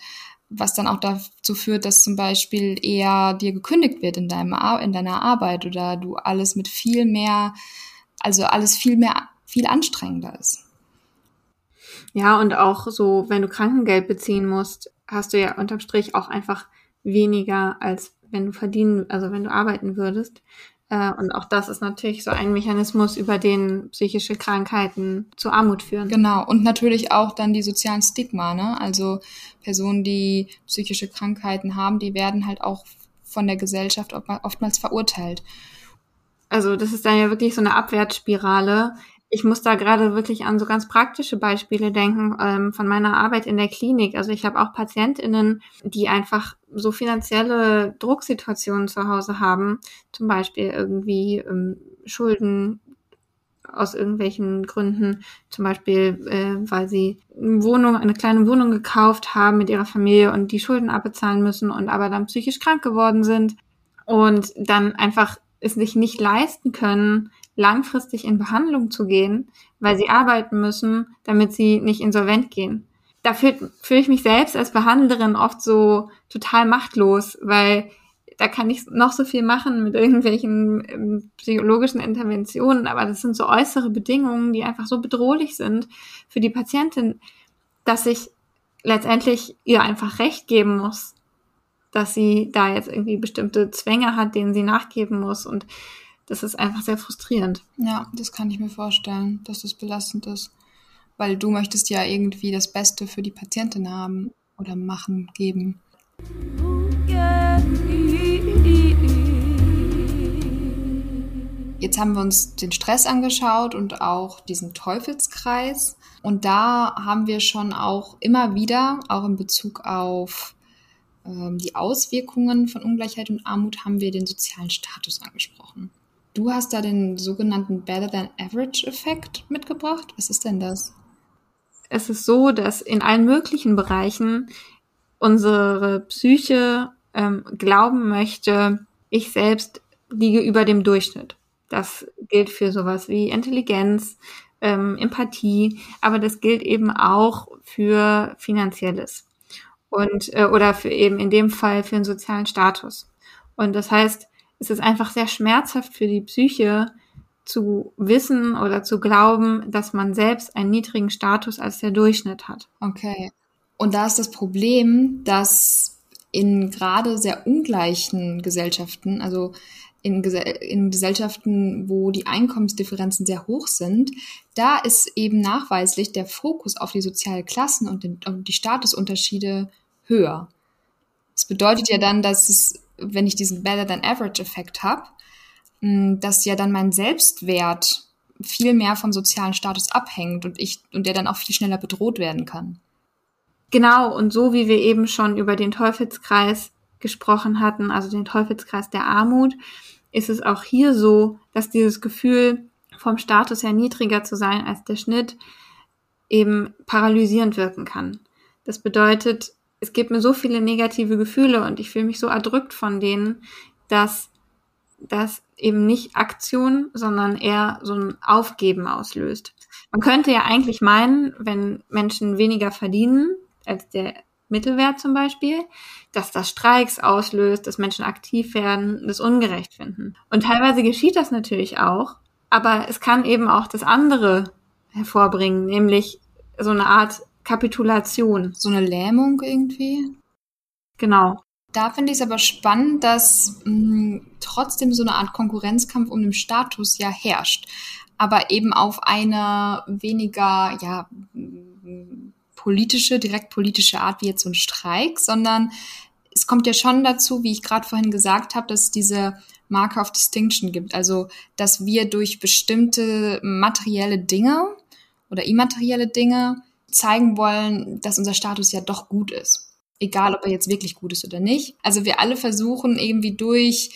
was dann auch dazu führt, dass zum Beispiel eher dir gekündigt wird in, deinem in deiner Arbeit oder du alles mit viel mehr, also alles viel mehr, viel anstrengender ist. Ja, und auch so, wenn du Krankengeld beziehen musst, hast du ja unterm Strich auch einfach weniger, als wenn du verdienen, also wenn du arbeiten würdest. Äh, und auch das ist natürlich so ein Mechanismus, über den psychische Krankheiten zu Armut führen. Genau. Und natürlich auch dann die sozialen Stigma, ne? Also Personen, die psychische Krankheiten haben, die werden halt auch von der Gesellschaft oftmals verurteilt. Also das ist dann ja wirklich so eine Abwärtsspirale, ich muss da gerade wirklich an so ganz praktische Beispiele denken ähm, von meiner Arbeit in der Klinik. Also ich habe auch PatientInnen, die einfach so finanzielle Drucksituationen zu Hause haben, zum Beispiel irgendwie ähm, Schulden aus irgendwelchen Gründen, zum Beispiel, äh, weil sie eine Wohnung, eine kleine Wohnung gekauft haben mit ihrer Familie und die Schulden abbezahlen müssen und aber dann psychisch krank geworden sind. Und dann einfach es sich nicht leisten können, langfristig in Behandlung zu gehen, weil sie arbeiten müssen, damit sie nicht insolvent gehen. Da fühle fühl ich mich selbst als Behandlerin oft so total machtlos, weil da kann ich noch so viel machen mit irgendwelchen ähm, psychologischen Interventionen, aber das sind so äußere Bedingungen, die einfach so bedrohlich sind für die Patientin, dass ich letztendlich ihr einfach recht geben muss, dass sie da jetzt irgendwie bestimmte Zwänge hat, denen sie nachgeben muss und das ist einfach sehr frustrierend. Ja, das kann ich mir vorstellen, dass das belastend ist. Weil du möchtest ja irgendwie das Beste für die Patientin haben oder machen, geben. Jetzt haben wir uns den Stress angeschaut und auch diesen Teufelskreis. Und da haben wir schon auch immer wieder, auch in Bezug auf ähm, die Auswirkungen von Ungleichheit und Armut, haben wir den sozialen Status angesprochen. Du hast da den sogenannten Better Than Average Effekt mitgebracht. Was ist denn das? Es ist so, dass in allen möglichen Bereichen unsere Psyche ähm, glauben möchte, ich selbst liege über dem Durchschnitt. Das gilt für sowas wie Intelligenz, ähm, Empathie, aber das gilt eben auch für Finanzielles und äh, oder für eben in dem Fall für den sozialen Status. Und das heißt, es ist einfach sehr schmerzhaft für die Psyche zu wissen oder zu glauben, dass man selbst einen niedrigen Status als der Durchschnitt hat. Okay. Und da ist das Problem, dass in gerade sehr ungleichen Gesellschaften, also in, in Gesellschaften, wo die Einkommensdifferenzen sehr hoch sind, da ist eben nachweislich der Fokus auf die sozialen Klassen und, den, und die Statusunterschiede höher. Das bedeutet ja dann, dass es, wenn ich diesen Better than Average Effekt habe, dass ja dann mein Selbstwert viel mehr vom sozialen Status abhängt und ich und der dann auch viel schneller bedroht werden kann. Genau, und so wie wir eben schon über den Teufelskreis gesprochen hatten, also den Teufelskreis der Armut, ist es auch hier so, dass dieses Gefühl, vom Status her niedriger zu sein als der Schnitt, eben paralysierend wirken kann. Das bedeutet, es gibt mir so viele negative Gefühle und ich fühle mich so erdrückt von denen, dass das eben nicht Aktion, sondern eher so ein Aufgeben auslöst. Man könnte ja eigentlich meinen, wenn Menschen weniger verdienen als der Mittelwert zum Beispiel, dass das Streiks auslöst, dass Menschen aktiv werden, das ungerecht finden. Und teilweise geschieht das natürlich auch, aber es kann eben auch das andere hervorbringen, nämlich so eine Art Kapitulation. So eine Lähmung irgendwie? Genau. Da finde ich es aber spannend, dass mh, hm, trotzdem so eine Art Konkurrenzkampf um den Status ja herrscht, aber eben auf eine weniger, ja, politische, direkt politische Art wie jetzt so ein Streik, sondern es kommt ja schon dazu, wie ich gerade vorhin gesagt habe, dass es diese Marker of Distinction gibt. Also, dass wir durch bestimmte materielle Dinge oder immaterielle Dinge zeigen wollen, dass unser Status ja doch gut ist. Egal, ob er jetzt wirklich gut ist oder nicht. Also wir alle versuchen irgendwie durch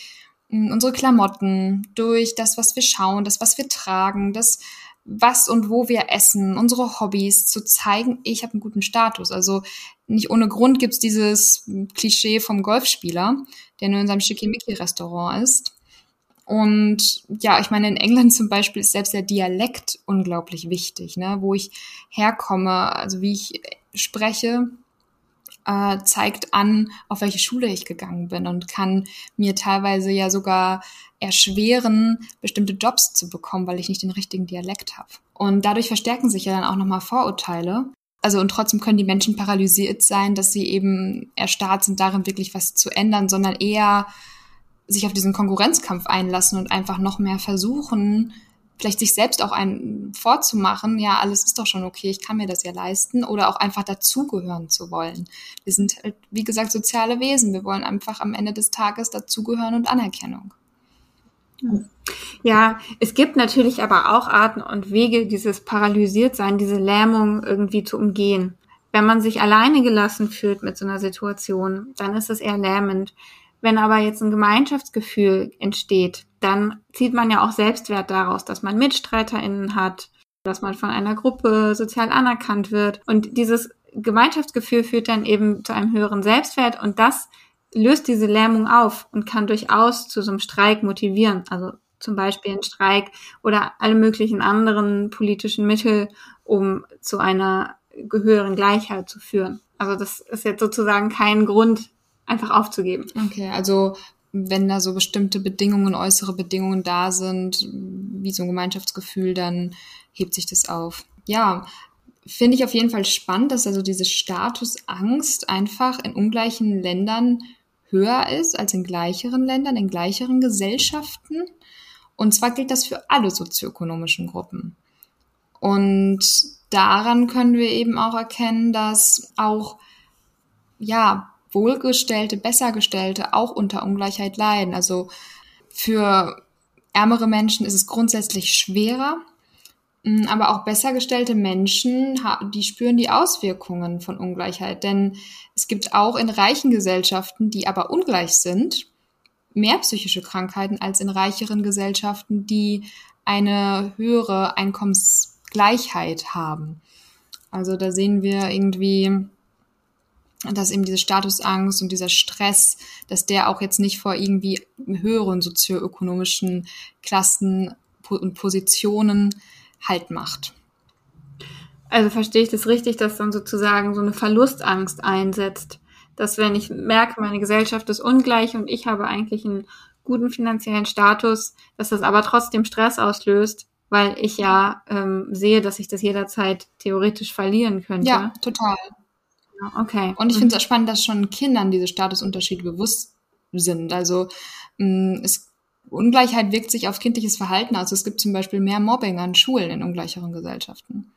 hm, unsere Klamotten, durch das, was wir schauen, das, was wir tragen, das, was und wo wir essen, unsere Hobbys zu zeigen, ich habe einen guten Status. Also nicht ohne Grund gibt's dieses Klischee vom Golfspieler, der nur in seinem Schickimicki-Restaurant ist. Und ja, ich meine, in England zum Beispiel ist selbst der Dialekt unglaublich wichtig, ne? wo ich herkomme, also wie ich spreche, äh, zeigt an, auf welche Schule ich gegangen bin und kann mir teilweise ja sogar erschweren, bestimmte Jobs zu bekommen, weil ich nicht den richtigen Dialekt habe. Und dadurch verstärken sich ja dann auch nochmal Vorurteile. Also und trotzdem können die Menschen paralysiert sein, dass sie eben erstarrt sind, darin wirklich was zu ändern, sondern eher sich auf diesen Konkurrenzkampf einlassen und einfach noch mehr versuchen, vielleicht sich selbst auch ein vorzumachen, ja, alles ist doch schon okay, ich kann mir das ja leisten oder auch einfach dazugehören zu wollen. Wir sind halt, wie gesagt, soziale Wesen. Wir wollen einfach am Ende des Tages dazugehören und Anerkennung. Ja, es gibt natürlich aber auch Arten und Wege, dieses Paralysiertsein, diese Lähmung irgendwie zu umgehen. Wenn man sich alleine gelassen fühlt mit so einer Situation, dann ist es eher lähmend. Wenn aber jetzt ein Gemeinschaftsgefühl entsteht, dann zieht man ja auch Selbstwert daraus, dass man MitstreiterInnen hat, dass man von einer Gruppe sozial anerkannt wird. Und dieses Gemeinschaftsgefühl führt dann eben zu einem höheren Selbstwert und das löst diese Lähmung auf und kann durchaus zu so einem Streik motivieren. Also zum Beispiel ein Streik oder alle möglichen anderen politischen Mittel, um zu einer höheren Gleichheit zu führen. Also das ist jetzt sozusagen kein Grund, einfach aufzugeben. Okay, also wenn da so bestimmte Bedingungen, äußere Bedingungen da sind, wie so ein Gemeinschaftsgefühl, dann hebt sich das auf. Ja, finde ich auf jeden Fall spannend, dass also diese Statusangst einfach in ungleichen Ländern höher ist als in gleicheren Ländern, in gleicheren Gesellschaften. Und zwar gilt das für alle sozioökonomischen Gruppen. Und daran können wir eben auch erkennen, dass auch, ja, Wohlgestellte, Bessergestellte auch unter Ungleichheit leiden. Also für ärmere Menschen ist es grundsätzlich schwerer, mm, aber auch besser gestellte Menschen, die spüren die Auswirkungen von Ungleichheit. Denn es gibt auch in reichen Gesellschaften, die aber ungleich sind, mehr psychische Krankheiten als in reicheren Gesellschaften, die eine höhere Einkommensgleichheit haben. Also da sehen wir irgendwie, dass eben diese Statusangst und dieser Stress, dass der auch jetzt nicht vor irgendwie höheren sozioökonomischen Klassen und Positionen Halt macht. Also verstehe ich das richtig, dass dann sozusagen so eine Verlustangst einsetzt, dass wenn ich merke, meine Gesellschaft ist ungleich und ich habe eigentlich einen guten finanziellen Status, dass das aber trotzdem Stress auslöst, weil ich ja ähm, sehe, dass ich das jederzeit theoretisch verlieren könnte. Ja, total. Okay. Und ich finde es mhm. spannend, dass schon Kindern diese Statusunterschiede bewusst sind. Also mh, mm, es, Ungleichheit wirkt sich auf kindliches Verhalten aus. Es gibt zum Beispiel mehr Mobbing an Schulen in ungleicheren Gesellschaften.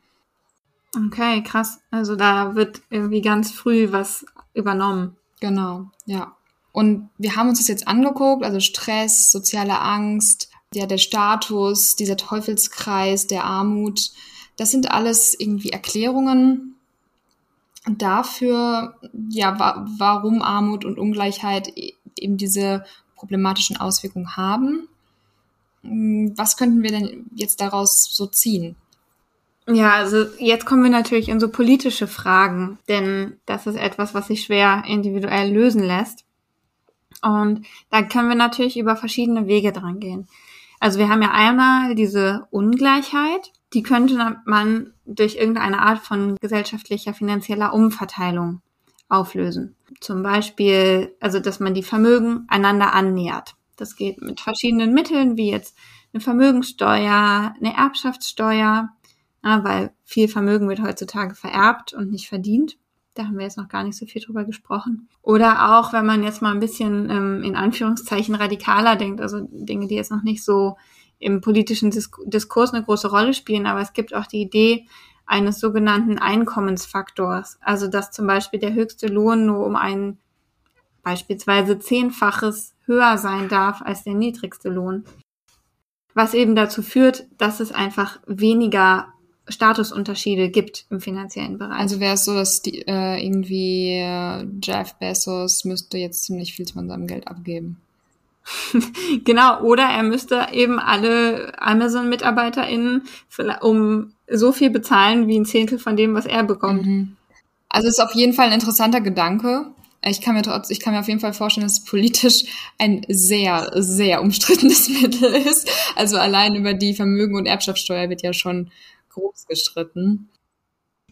Okay, krass. Also da wird irgendwie ganz früh was übernommen. Genau, ja. Und wir haben uns das jetzt angeguckt, also Stress, soziale Angst, ja, der Status, dieser Teufelskreis der Armut. Das sind alles irgendwie Erklärungen dafür, ja, wa warum Armut und Ungleichheit e-, eben diese problematischen Auswirkungen haben. Hm, was könnten wir denn jetzt daraus so ziehen? Ja, also jetzt kommen wir natürlich in so politische Fragen, denn das ist etwas, was sich schwer individuell lösen lässt. Und da können wir natürlich über verschiedene Wege dran gehen. Also wir haben ja einmal diese Ungleichheit, die könnte man durch irgendeine Art von gesellschaftlicher finanzieller Umverteilung auflösen. Zum Beispiel, also dass man die Vermögen einander annähert. Das geht mit verschiedenen Mitteln, wie jetzt eine Vermögenssteuer, eine Erbschaftssteuer, ja, weil viel Vermögen wird heutzutage vererbt und nicht verdient. Da haben wir jetzt noch gar nicht so viel drüber gesprochen. Oder auch, wenn man jetzt mal ein bisschen ähm, in Anführungszeichen radikaler denkt, also Dinge, die jetzt noch nicht so im politischen Diskurs eine große Rolle spielen, aber es gibt auch die Idee eines sogenannten Einkommensfaktors. Also dass zum Beispiel der höchste Lohn nur um ein beispielsweise zehnfaches höher sein darf als der niedrigste Lohn. Was eben dazu führt, dass es einfach weniger Statusunterschiede gibt im finanziellen Bereich. Also wäre es so, dass die, äh, irgendwie äh, Jeff Bezos müsste jetzt ziemlich viel von seinem Geld abgeben. genau, oder er müsste eben alle Amazon-MitarbeiterInnen um so viel bezahlen wie ein Zehntel von dem, was er bekommt. Mhm. Also ist auf jeden Fall ein interessanter Gedanke. Ich kann mir trotz, ich kann mir auf jeden Fall vorstellen, dass es politisch ein sehr, sehr umstrittenes Mittel ist. Also allein über die Vermögen- und Erbschaftssteuer wird ja schon groß gestritten.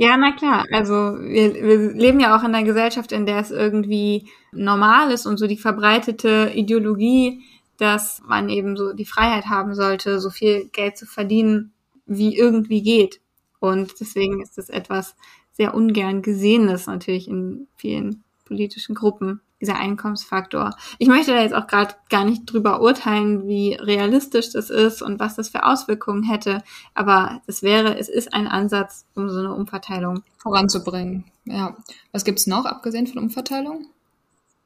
Ja, na klar. Also wir, wir leben ja auch in einer Gesellschaft, in der es irgendwie normal ist und so die verbreitete Ideologie, dass man eben so die Freiheit haben sollte, so viel Geld zu verdienen, wie irgendwie geht. Und deswegen ist das etwas sehr ungern Gesehenes natürlich in vielen politischen Gruppen dieser Einkommensfaktor. Ich möchte da jetzt auch gerade gar nicht drüber urteilen, wie realistisch das ist und was das für Auswirkungen hätte, aber es wäre, es ist ein Ansatz, um so eine Umverteilung voranzubringen. Ja. Was gibt's noch, abgesehen von Umverteilung?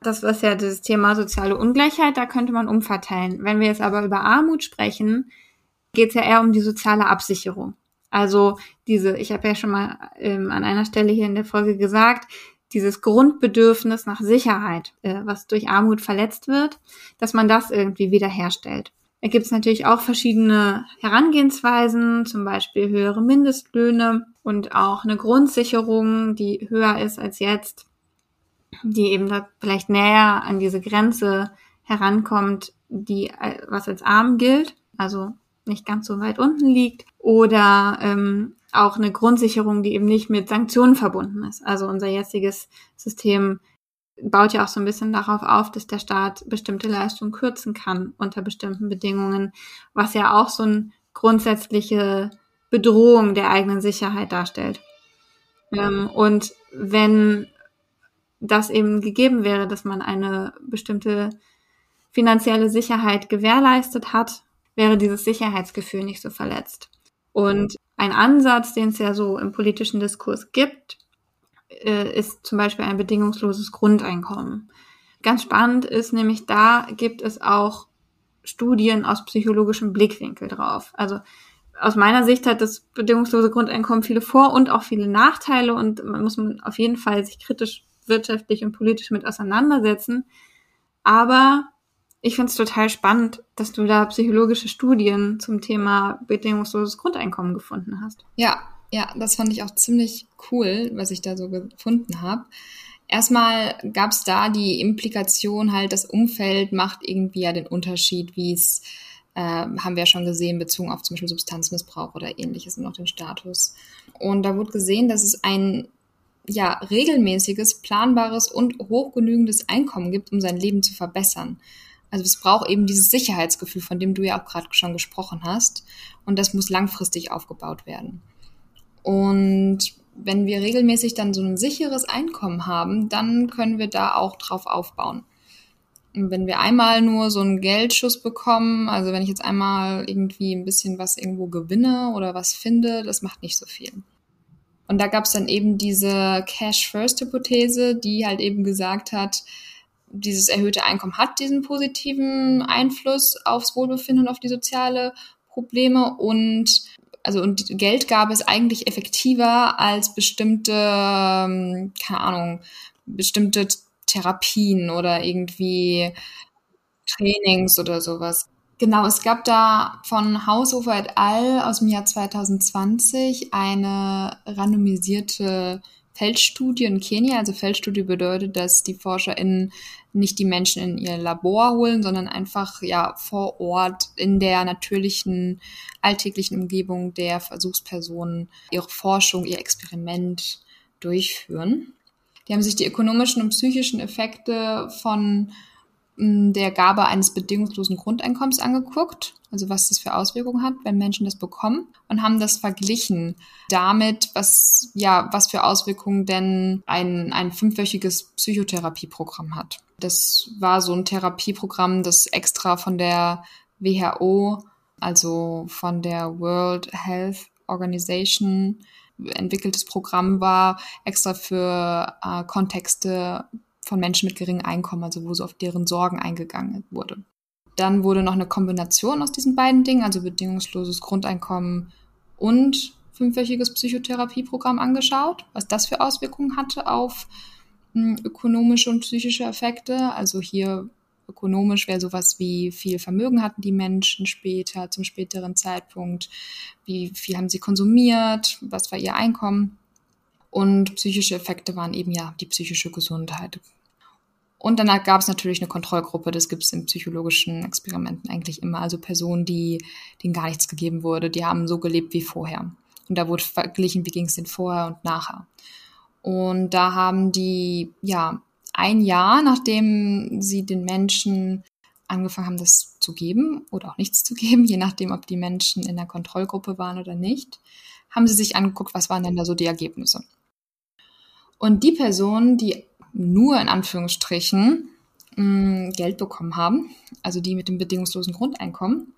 Das was ja das Thema soziale Ungleichheit, da könnte man umverteilen. Wenn wir jetzt aber über Armut sprechen, geht es ja eher um die soziale Absicherung. Also diese, ich habe ja schon mal ähm, an einer Stelle hier in der Folge gesagt, dieses Grundbedürfnis nach Sicherheit, äh, was durch Armut verletzt wird, dass man das irgendwie wiederherstellt. Da gibt es natürlich auch verschiedene Herangehensweisen, zum Beispiel höhere Mindestlöhne und auch eine Grundsicherung, die höher ist als jetzt, die eben da vielleicht näher an diese Grenze herankommt, die äh, was als arm gilt, also nicht ganz so weit unten liegt, oder ähm, auch eine Grundsicherung, die eben nicht mit Sanktionen verbunden ist. Also unser jetziges System baut ja auch so ein bisschen darauf auf, dass der Staat bestimmte Leistungen kürzen kann unter bestimmten Bedingungen, was ja auch so eine grundsätzliche Bedrohung der eigenen Sicherheit darstellt. Ähm, und wenn das eben gegeben wäre, dass man eine bestimmte finanzielle Sicherheit gewährleistet hat, wäre dieses Sicherheitsgefühl nicht so verletzt. Und ein Ansatz, den es ja so im politischen Diskurs gibt, äh, ist zum Beispiel ein bedingungsloses Grundeinkommen. Ganz spannend ist nämlich, da gibt es auch Studien aus psychologischem Blickwinkel drauf. Also aus meiner Sicht hat das bedingungslose Grundeinkommen viele Vor- und auch viele Nachteile und man muss man auf jeden Fall sich kritisch wirtschaftlich und politisch mit auseinandersetzen. Aber ich finde es total spannend, dass du da psychologische Studien zum Thema bedingungsloses Grundeinkommen gefunden hast. Ja, ja, das fand ich auch ziemlich cool, was ich da so gefunden habe. Erstmal gab es da die Implikation halt, das Umfeld macht irgendwie ja den Unterschied, wie es äh, haben wir ja schon gesehen, bezogen auf zum Beispiel Substanzmissbrauch oder ähnliches und auch den Status. Und da wurde gesehen, dass es ein ja, regelmäßiges, planbares und hochgenügendes Einkommen gibt, um sein Leben zu verbessern. Also es braucht eben dieses Sicherheitsgefühl, von dem du ja auch gerade schon gesprochen hast. Und das muss langfristig aufgebaut werden. Und wenn wir regelmäßig dann so ein sicheres Einkommen haben, dann können wir da auch drauf aufbauen. Und wenn wir einmal nur so einen Geldschuss bekommen, also wenn ich jetzt einmal irgendwie ein bisschen was irgendwo gewinne oder was finde, das macht nicht so viel. Und da gab es dann eben diese Cash-First-Hypothese, die halt eben gesagt hat, dieses erhöhte Einkommen hat diesen positiven Einfluss aufs Wohlbefinden und auf die soziale Probleme und also und Geldgabe ist eigentlich effektiver als bestimmte, ähm, keine Ahnung, bestimmte Therapien oder irgendwie Trainings oder sowas. Genau, es gab da von Haushofer et al. aus dem Jahr 2020 eine randomisierte Feldstudie in Kenia. Also Feldstudie bedeutet, dass die ForscherInnen nicht die Menschen in ihr Labor holen, sondern einfach ja vor Ort in der natürlichen alltäglichen Umgebung der Versuchspersonen ihre Forschung, ihr Experiment durchführen. Die haben sich die ökonomischen und psychischen Effekte von der Gabe eines bedingungslosen Grundeinkommens angeguckt, also was das für Auswirkungen hat, wenn Menschen das bekommen und haben das verglichen damit, was ja, was für Auswirkungen denn ein ein fünfwöchiges Psychotherapieprogramm hat. Das war so ein Therapieprogramm, das extra von der WHO, also von der World Health Organization entwickeltes Programm war, extra für äh, Kontexte von Menschen mit geringem Einkommen, also wo so auf deren Sorgen eingegangen wurde. Dann wurde noch eine Kombination aus diesen beiden Dingen, also bedingungsloses Grundeinkommen und fünfwöchiges Psychotherapieprogramm angeschaut, was das für Auswirkungen hatte auf hm, ökonomische und psychische Effekte. Also hier ökonomisch wäre sowas wie viel Vermögen hatten die Menschen später, zum späteren Zeitpunkt, wie viel haben sie konsumiert, was war ihr Einkommen. Und psychische Effekte waren eben ja die psychische Gesundheit. Und dann gab es natürlich eine Kontrollgruppe, das gibt es in psychologischen Experimenten eigentlich immer. Also Personen, die, denen gar nichts gegeben wurde, die haben so gelebt wie vorher. Und da wurde verglichen, wie ging es denn vorher und nachher. Und da haben die, ja, ein Jahr, nachdem sie den Menschen angefangen haben, das zu geben oder auch nichts zu geben, je nachdem, ob die Menschen in der Kontrollgruppe waren oder nicht, haben sie sich angeguckt, was waren denn da so die Ergebnisse. Und die Personen, die nur in Anführungsstrichen mh, mm, Geld bekommen haben, also die mit dem bedingungslosen Grundeinkommen,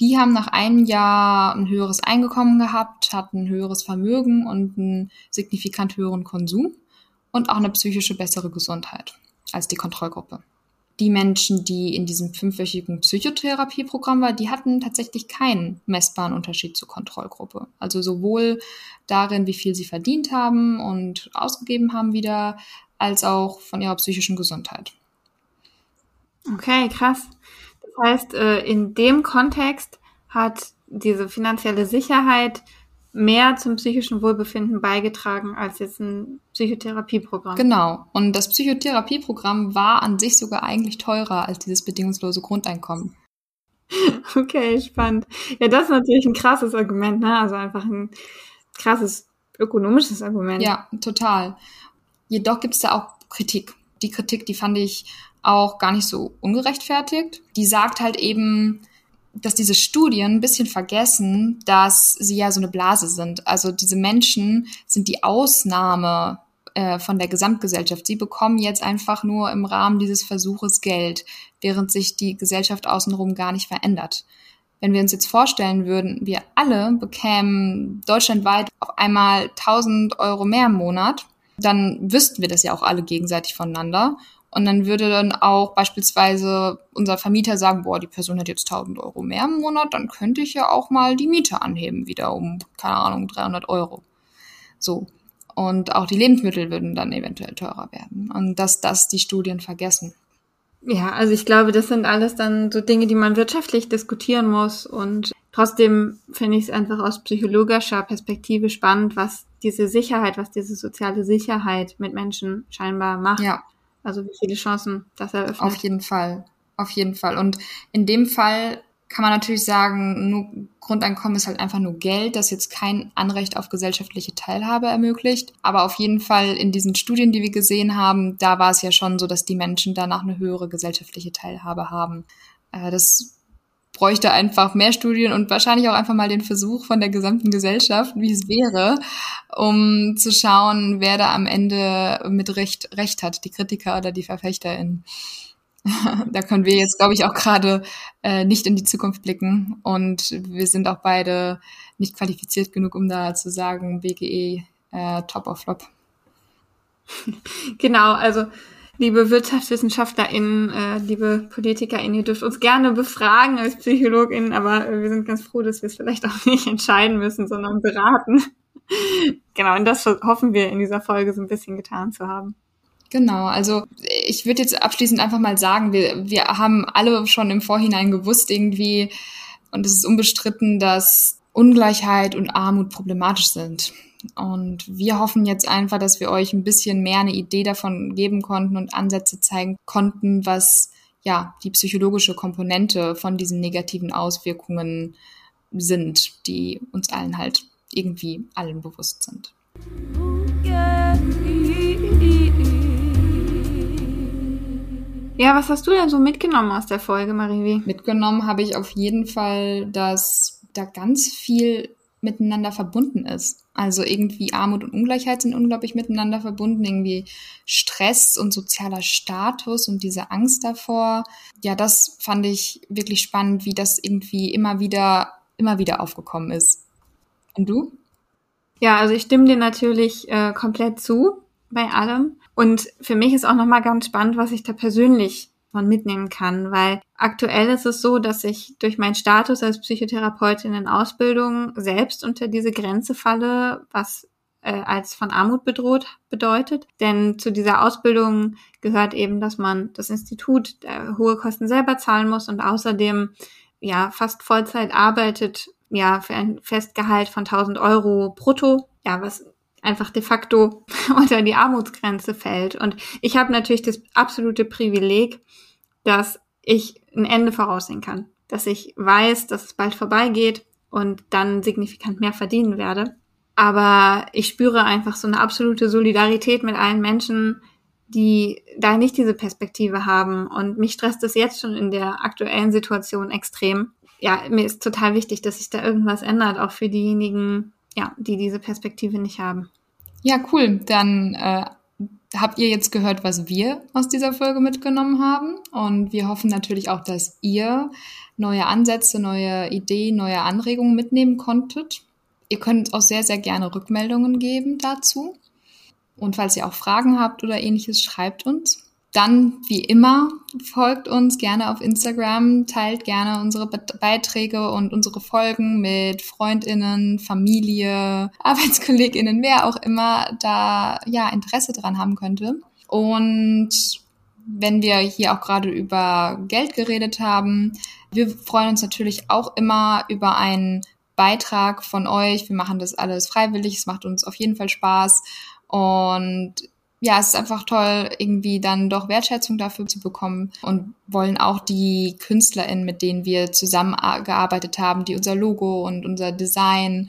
die haben nach einem Jahr ein höheres Einkommen gehabt, hatten ein höheres Vermögen und einen signifikant höheren Konsum und auch eine psychische bessere Gesundheit als die Kontrollgruppe. Die Menschen, die in diesem fünfwöchigen Psychotherapieprogramm waren, die hatten tatsächlich keinen messbaren Unterschied zur Kontrollgruppe. Also sowohl darin, wie viel sie verdient haben und ausgegeben haben wieder, als auch von ihrer psychischen Gesundheit. Okay, krass. Das heißt, äh, in dem Kontext hat diese finanzielle Sicherheit mehr zum psychischen Wohlbefinden beigetragen als jetzt ein Psychotherapieprogramm. Genau. Und das Psychotherapieprogramm war an sich sogar eigentlich teurer als dieses bedingungslose Grundeinkommen. Okay, spannend. Ja, das ist natürlich ein krasses Argument, ne? Also einfach ein krasses ökonomisches Argument. Ja, total. Jedoch gibt es da auch Kritik. Die Kritik, die fand ich auch gar nicht so ungerechtfertigt. Die sagt halt eben, dass diese Studien ein bisschen vergessen, dass sie ja so eine Blase sind. Also diese Menschen sind die Ausnahme äh, von der Gesamtgesellschaft. Sie bekommen jetzt einfach nur im Rahmen dieses Versuches Geld, während sich die Gesellschaft außenrum gar nicht verändert. Wenn wir uns jetzt vorstellen würden, wir alle bekämen deutschlandweit auf einmal 1000 Euro mehr im Monat, dann wüssten wir das ja auch alle gegenseitig voneinander Und dann würde dann auch beispielsweise unser Vermieter sagen, boah, die Person hat jetzt 1000 Euro mehr im Monat, dann könnte ich ja auch mal die Miete anheben, wieder um, keine Ahnung, 300 Euro. So. Und auch die Lebensmittel würden dann eventuell teurer werden. Und dass das die Studien vergessen. Ja, also ich glaube, das sind alles dann so Dinge, die man wirtschaftlich diskutieren muss. Und trotzdem finde ich es einfach aus psychologischer Perspektive spannend, was diese Sicherheit, was diese soziale Sicherheit mit Menschen scheinbar macht. Ja. Also wie viele Chancen das eröffnet. Auf jeden Fall. Auf jeden Fall. Und in dem Fall kann man natürlich sagen, nur Grundeinkommen ist halt einfach nur Geld, das jetzt kein Anrecht auf gesellschaftliche Teilhabe ermöglicht. Aber auf jeden Fall in diesen Studien, die wir gesehen haben, da war es ja schon so, dass die Menschen danach eine höhere gesellschaftliche Teilhabe haben. Äh, das bräuchte einfach mehr Studien und wahrscheinlich auch einfach mal den Versuch von der gesamten Gesellschaft, wie es wäre, um zu schauen, wer da am Ende mit Recht, Recht hat, die Kritiker oder die VerfechterInnen. da können wir jetzt, glaube ich, auch gerade äh, nicht in die Zukunft blicken. Und wir sind auch beide nicht qualifiziert genug, um da zu sagen, BGE äh, top of flop. Genau, also liebe WirtschaftswissenschaftlerInnen, äh, liebe PolitikerInnen, ihr dürft uns gerne befragen als PsychologInnen, aber äh, wir sind ganz froh, dass wir es vielleicht auch nicht entscheiden müssen, sondern beraten. genau, und das hoffen wir in dieser Folge so ein bisschen getan zu haben. Genau, also ich würde jetzt abschließend einfach mal sagen, wir, wir haben alle schon im Vorhinein gewusst irgendwie, und es ist unbestritten, dass Ungleichheit und Armut problematisch sind. Und wir hoffen jetzt einfach, dass wir euch ein bisschen mehr eine Idee davon geben konnten und Ansätze zeigen konnten, was ja die psychologische Komponente von diesen negativen Auswirkungen sind, die uns allen halt irgendwie allen bewusst sind. Ja, was hast du denn so mitgenommen aus der Folge, Marivi? Mitgenommen habe ich auf jeden Fall, dass da ganz viel miteinander verbunden ist. Also irgendwie Armut und Ungleichheit sind unglaublich miteinander verbunden, irgendwie Stress und sozialer Status und diese Angst davor. Ja, das fand ich wirklich spannend, wie das irgendwie immer wieder, immer wieder aufgekommen ist. Und du? Ja, also ich stimme dir natürlich äh, komplett zu bei allem. Und für mich ist auch nochmal ganz spannend, was ich da persönlich von mitnehmen kann, weil aktuell ist es so, dass ich durch meinen Status als Psychotherapeutin in Ausbildung selbst unter diese Grenze falle, was äh, als von Armut bedroht bedeutet. Denn zu dieser Ausbildung gehört eben, dass man das Institut äh, hohe Kosten selber zahlen muss und außerdem ja fast Vollzeit arbeitet, ja für ein Festgehalt von 1000 Euro brutto, ja was einfach de facto unter die Armutsgrenze fällt. Und ich habe natürlich das absolute Privileg, dass ich ein Ende voraussehen kann, dass ich weiß, dass es bald vorbeigeht und dann signifikant mehr verdienen werde. Aber ich spüre einfach so eine absolute Solidarität mit allen Menschen, die da nicht diese Perspektive haben. Und mich stresst es jetzt schon in der aktuellen Situation extrem. Ja, mir ist total wichtig, dass sich da irgendwas ändert, auch für diejenigen, ja, die diese Perspektive nicht haben. Ja, cool. Dann äh, habt ihr jetzt gehört, was wir aus dieser Folge mitgenommen haben. Und wir hoffen natürlich auch, dass ihr neue Ansätze, neue Ideen, neue Anregungen mitnehmen konntet. Ihr könnt auch sehr, sehr gerne Rückmeldungen geben dazu. Und falls ihr auch Fragen habt oder ähnliches, schreibt uns. Dann, wie immer, folgt uns gerne auf Instagram, teilt gerne unsere Beiträge und unsere Folgen mit Freundinnen, Familie, Arbeitskolleginnen, wer auch immer da ja Interesse dran haben könnte. Und wenn wir hier auch gerade über Geld geredet haben, wir freuen uns natürlich auch immer über einen Beitrag von euch. Wir machen das alles freiwillig. Es macht uns auf jeden Fall Spaß. Und ja, es ist einfach toll, irgendwie dann doch Wertschätzung dafür zu bekommen und wollen auch die KünstlerInnen, mit denen wir zusammengearbeitet haben, die unser Logo und unser Design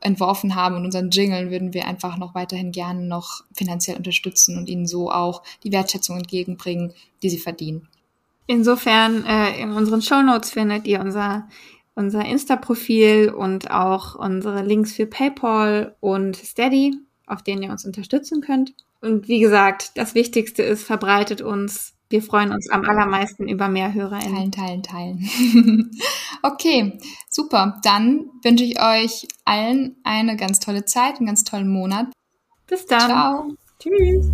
entworfen haben und unseren Jingle würden wir einfach noch weiterhin gerne noch finanziell unterstützen und ihnen so auch die Wertschätzung entgegenbringen, die sie verdienen. Insofern äh, in unseren Show Notes findet ihr unser unser Insta-Profil und auch unsere Links für PayPal und Steady, auf denen ihr uns unterstützen könnt. Und wie gesagt, das Wichtigste ist, verbreitet uns. Wir freuen uns am allermeisten über mehr HörerInnen. Teilen, teilen, teilen. okay, super. Dann wünsche ich euch allen eine ganz tolle Zeit, einen ganz tollen Monat. Bis dann. Ciao. Tschüss.